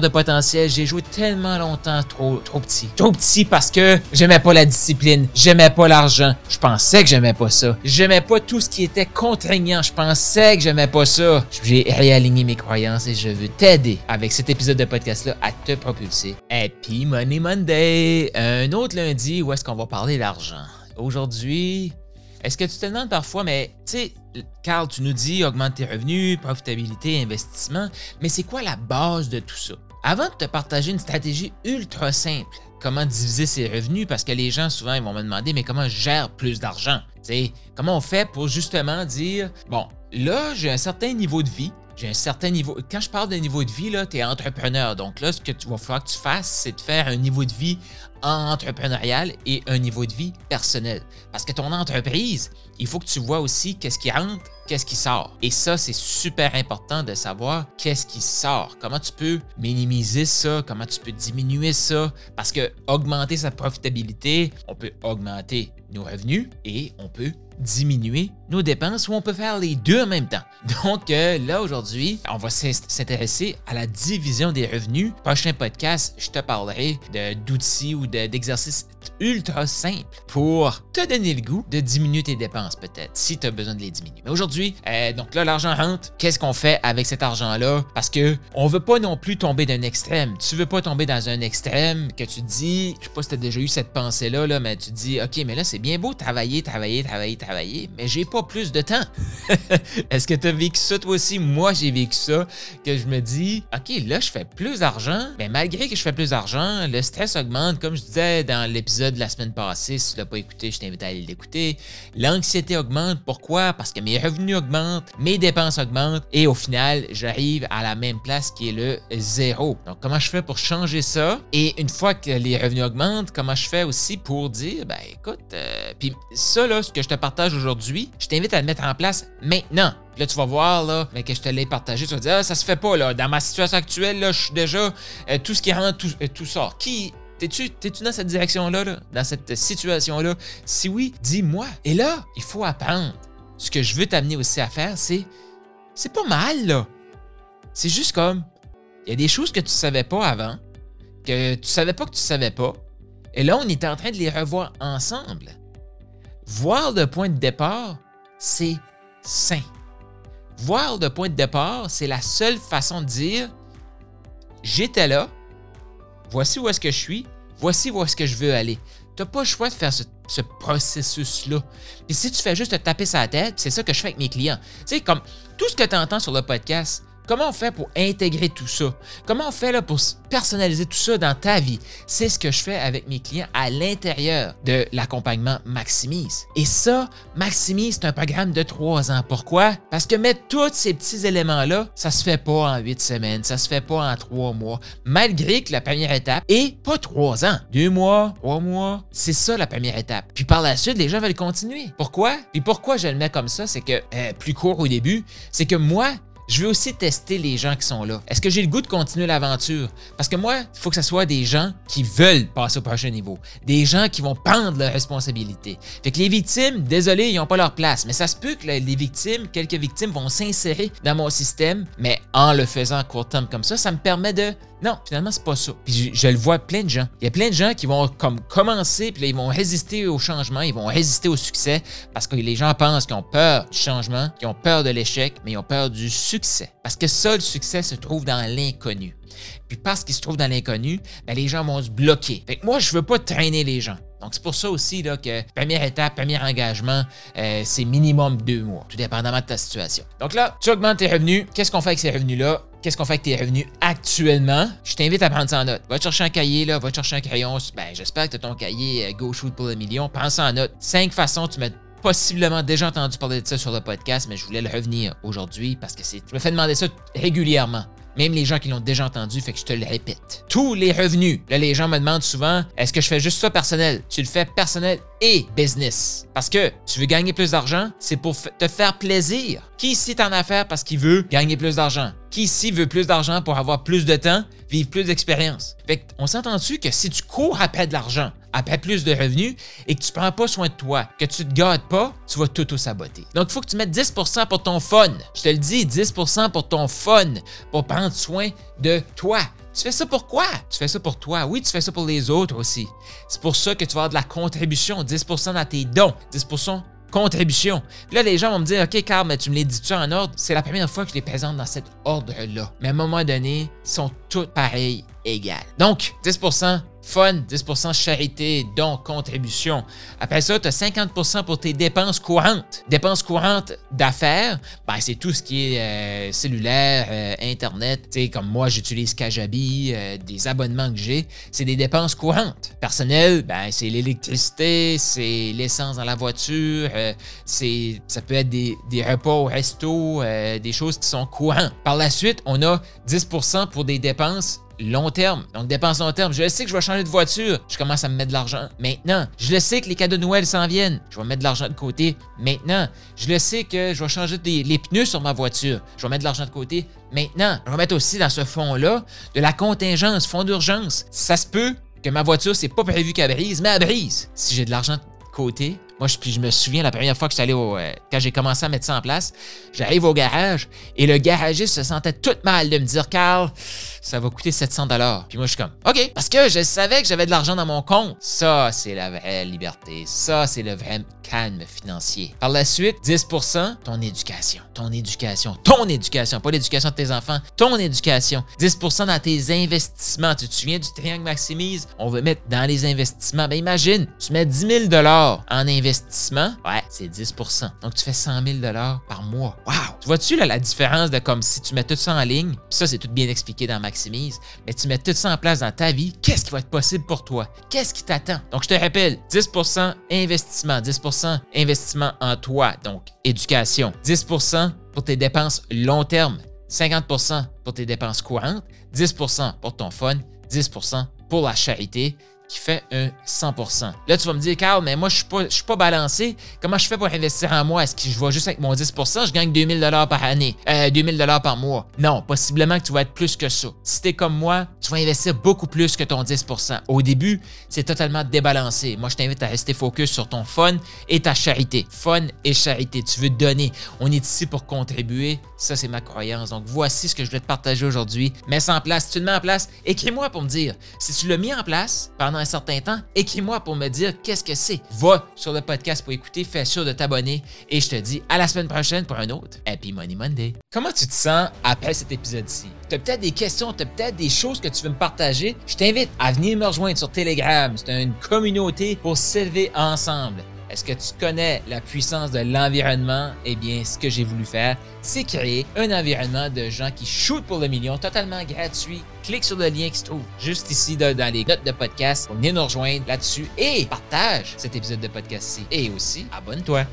de potentiel. J'ai joué tellement longtemps trop, trop petit. Trop petit parce que j'aimais pas la discipline, j'aimais pas l'argent. Je pensais que j'aimais pas ça. J'aimais pas tout ce qui était contraignant. Je pensais que j'aimais pas ça. J'ai réaligné mes croyances et je veux t'aider avec cet épisode de podcast-là à te propulser. Happy Money Monday! Un autre lundi où est-ce qu'on va parler d'argent? Aujourd'hui, est-ce que tu te demandes parfois, mais tu sais, Carl, tu nous dis augmente tes revenus, profitabilité, investissement, mais c'est quoi la base de tout ça? Avant de te partager une stratégie ultra simple, comment diviser ses revenus, parce que les gens souvent ils vont me demander, mais comment je gère plus d'argent? Comment on fait pour justement dire, bon, là, j'ai un certain niveau de vie, j'ai un certain niveau. Quand je parle de niveau de vie, tu es entrepreneur. Donc là, ce que tu vas falloir que tu fasses, c'est de faire un niveau de vie entrepreneurial et un niveau de vie personnel. Parce que ton entreprise, il faut que tu vois aussi qu'est-ce qui rentre, qu'est-ce qui sort. Et ça, c'est super important de savoir qu'est-ce qui sort. Comment tu peux minimiser ça, comment tu peux diminuer ça? Parce que augmenter sa profitabilité, on peut augmenter nos revenus et on peut diminuer nos dépenses ou on peut faire les deux en même temps. Donc euh, là aujourd'hui, on va s'intéresser à la division des revenus. Prochain podcast, je te parlerai d'outils ou d'exercices ultra simples pour te donner le goût de diminuer tes dépenses peut-être si tu as besoin de les diminuer. Mais aujourd'hui, euh, donc là l'argent rentre. Qu'est-ce qu'on fait avec cet argent-là? Parce que on veut pas non plus tomber d'un extrême. Tu veux pas tomber dans un extrême que tu dis, je sais pas si tu as déjà eu cette pensée là, là mais tu dis OK, mais là c'est bien beau travailler, travailler, travailler, travailler, mais j'ai pas plus de temps. Est-ce que tu as vécu ça toi aussi? Moi, j'ai vécu ça, que je me dis, OK, là, je fais plus d'argent, mais malgré que je fais plus d'argent, le stress augmente, comme je disais dans l'épisode de la semaine passée. Si tu l'as pas écouté, je t'invite à aller l'écouter. L'anxiété augmente. Pourquoi? Parce que mes revenus augmentent, mes dépenses augmentent, et au final, j'arrive à la même place qui est le zéro. Donc, comment je fais pour changer ça? Et une fois que les revenus augmentent, comment je fais aussi pour dire, ben écoute, euh, puis ça, là, ce que je te partage aujourd'hui, je t'invite à le mettre en place maintenant. Là, tu vas voir là, mais que je te l'ai partagé, tu vas dire ah, ça se fait pas là. Dans ma situation actuelle, là, je suis déjà euh, tout ce qui rentre, tout, euh, tout sort. Qui T'es-tu, t'es-tu dans cette direction-là, là, dans cette situation-là? Si oui, dis-moi. Et là, il faut apprendre. Ce que je veux t'amener aussi à faire, c'est. C'est pas mal, là. C'est juste comme. Il y a des choses que tu savais pas avant, que tu savais pas que tu savais pas. Et là, on est en train de les revoir ensemble. Voir le point de départ, c'est sain. Voir le point de départ, c'est la seule façon de dire j'étais là, voici où est-ce que je suis, voici où est-ce que je veux aller. Tu n'as pas le choix de faire ce, ce processus-là. Puis si tu fais juste te taper sa tête, c'est ça que je fais avec mes clients. Tu sais, comme tout ce que tu entends sur le podcast, Comment on fait pour intégrer tout ça? Comment on fait pour personnaliser tout ça dans ta vie? C'est ce que je fais avec mes clients à l'intérieur de l'accompagnement Maximise. Et ça, Maximise, c'est un programme de trois ans. Pourquoi? Parce que mettre tous ces petits éléments-là, ça se fait pas en huit semaines, ça se fait pas en trois mois, malgré que la première étape est pas trois ans, deux mois, trois mois. C'est ça la première étape. Puis par la suite, les gens veulent continuer. Pourquoi? Puis pourquoi je le mets comme ça, c'est que euh, plus court au début, c'est que moi, je veux aussi tester les gens qui sont là. Est-ce que j'ai le goût de continuer l'aventure? Parce que moi, il faut que ce soit des gens qui veulent passer au prochain niveau. Des gens qui vont prendre leurs responsabilités. Fait que les victimes, désolé, ils n'ont pas leur place. Mais ça se peut que les victimes, quelques victimes vont s'insérer dans mon système, mais en le faisant à court terme comme ça, ça me permet de non, finalement, c'est pas ça. Puis je, le vois plein de gens. Il y a plein de gens qui vont comme commencer, puis là, ils vont résister au changement, ils vont résister au succès parce que les gens pensent qu'ils ont peur du changement, qu'ils ont peur de l'échec, mais ils ont peur du succès. Parce que ça, le succès se trouve dans l'inconnu. Puis parce qu'il se trouve dans l'inconnu, ben, les gens vont se bloquer. Fait que moi, je veux pas traîner les gens. Donc, c'est pour ça aussi là, que première étape, premier engagement, euh, c'est minimum deux mois, tout dépendamment de ta situation. Donc là, tu augmentes tes revenus. Qu'est-ce qu'on fait avec ces revenus-là? Qu'est-ce qu'on fait avec tes revenus actuellement? Je t'invite à prendre ça en note. Va chercher un cahier, là, va chercher un crayon. Ben, j'espère que tu as ton cahier euh, Go Shoot pour le million. Prends ça en note. Cinq façons de possiblement déjà entendu parler de ça sur le podcast, mais je voulais le revenir aujourd'hui parce que c'est, je me fais demander ça régulièrement. Même les gens qui l'ont déjà entendu, fait que je te le répète. Tous les revenus. Là, les gens me demandent souvent, est-ce que je fais juste ça personnel? Tu le fais personnel et business. Parce que tu veux gagner plus d'argent, c'est pour te faire plaisir. Qui ici est en affaires parce qu'il veut gagner plus d'argent? Qui ici veut plus d'argent pour avoir plus de temps, vivre plus d'expérience? Fait on s'entend-tu que si tu cours après de l'argent, après plus de revenus et que tu prends pas soin de toi, que tu te gâtes pas, tu vas tout, saboter. Donc, il faut que tu mettes 10% pour ton fun. Je te le dis, 10% pour ton fun, pour prendre soin de toi. Tu fais ça pour quoi? Tu fais ça pour toi. Oui, tu fais ça pour les autres aussi. C'est pour ça que tu vas avoir de la contribution, 10% dans tes dons, 10% contribution. Puis là, les gens vont me dire, OK, Carl, mais tu me les dis-tu en ordre? C'est la première fois que je les présente dans cet ordre-là. Mais à un moment donné, ils sont tous pareils, égales. Donc, 10% Fun, 10% charité, donc contribution. Après ça, tu as 50% pour tes dépenses courantes. Dépenses courantes d'affaires, ben, c'est tout ce qui est euh, cellulaire, euh, Internet. Tu sais, comme moi, j'utilise Kajabi, euh, des abonnements que j'ai. C'est des dépenses courantes. Personnel, ben, c'est l'électricité, c'est l'essence dans la voiture, c'est, ça peut être des, des repas au resto, des choses qui sont courantes. Par la suite, on a 10% pour des dépenses long terme. Donc, dépenses long terme. Je le sais que je vais changer de voiture. Je commence à me mettre de l'argent maintenant. Je le sais que les cadeaux de Noël s'en viennent. Je vais mettre de l'argent de côté maintenant. Je le sais que je vais changer les pneus sur ma voiture. Je vais mettre de l'argent de côté maintenant. Je vais mettre aussi dans ce fonds-là de la contingence, fonds d'urgence. Ça se peut que ma voiture, c'est pas prévu qu'elle brise, mais elle brise. Si j'ai de l'argent de côté, moi, je, puis je me souviens la première fois que j'allais au. Euh, quand j'ai commencé à mettre ça en place, j'arrive au garage et le garagiste se sentait tout mal de me dire Carl, ça va coûter 700 dollars. Puis moi, je suis comme OK, parce que je savais que j'avais de l'argent dans mon compte. Ça, c'est la vraie liberté. Ça, c'est le vrai calme financier. Par la suite, 10% ton éducation. Ton éducation. Ton éducation. Pas l'éducation de tes enfants. Ton éducation. 10% dans tes investissements. Tu te souviens du triangle maximise? On veut mettre dans les investissements. Ben imagine, tu mets 10 000 en investissement investissement, ouais, c'est 10% Donc, tu fais 100 000 par mois. Wow! Tu vois-tu la différence de comme si tu mets tout ça en ligne, puis ça, c'est tout bien expliqué dans Maximise, mais tu mets tout ça en place dans ta vie, qu'est-ce qui va être possible pour toi? Qu'est-ce qui t'attend? Donc, je te rappelle, 10% investissement, 10% investissement en toi, donc éducation, 10% pour tes dépenses long terme, 50% pour tes dépenses courantes, 10% pour ton fun, 10% pour la charité, qui fait un 100%. Là, tu vas me dire, Carl, mais moi, je ne suis, suis, pas balancé. Comment je fais pour investir en moi? Est-ce que je vais juste avec mon 10%, je gagne 2000 par année, euh, 2000 par mois? Non, possiblement que tu vas être plus que ça. Si tu es comme moi, tu vas investir beaucoup plus que ton 10%. Au début, c'est totalement débalancé. Moi, je t'invite à rester focus sur ton fun et ta charité. Fun et charité. Tu veux donner. On est ici pour contribuer. Ça, c'est ma croyance. Donc, voici ce que je voulais te partager aujourd'hui. Mets ça en place. Si tu le mets en place, écris-moi pour me dire si tu l'as mis en place pendant un certain temps, écris-moi pour me dire qu'est-ce que c'est. Va sur le podcast pour écouter, fais sûr de t'abonner et je te dis à la semaine prochaine pour un autre Happy Money Monday. Comment tu te sens après cet épisode-ci? Tu as peut-être des questions, tu as peut-être des choses que tu veux me partager? Je t'invite à venir me rejoindre sur Telegram. C'est une communauté pour s'élever ensemble. Est-ce que tu connais la puissance de l'environnement? Eh bien, ce que j'ai voulu faire, c'est créer un environnement de gens qui shootent pour le million totalement gratuit. Clique sur le lien qui se trouve juste ici dans les notes de podcast pour venir nous rejoindre là-dessus et partage cet épisode de podcast-ci. Et aussi, abonne-toi.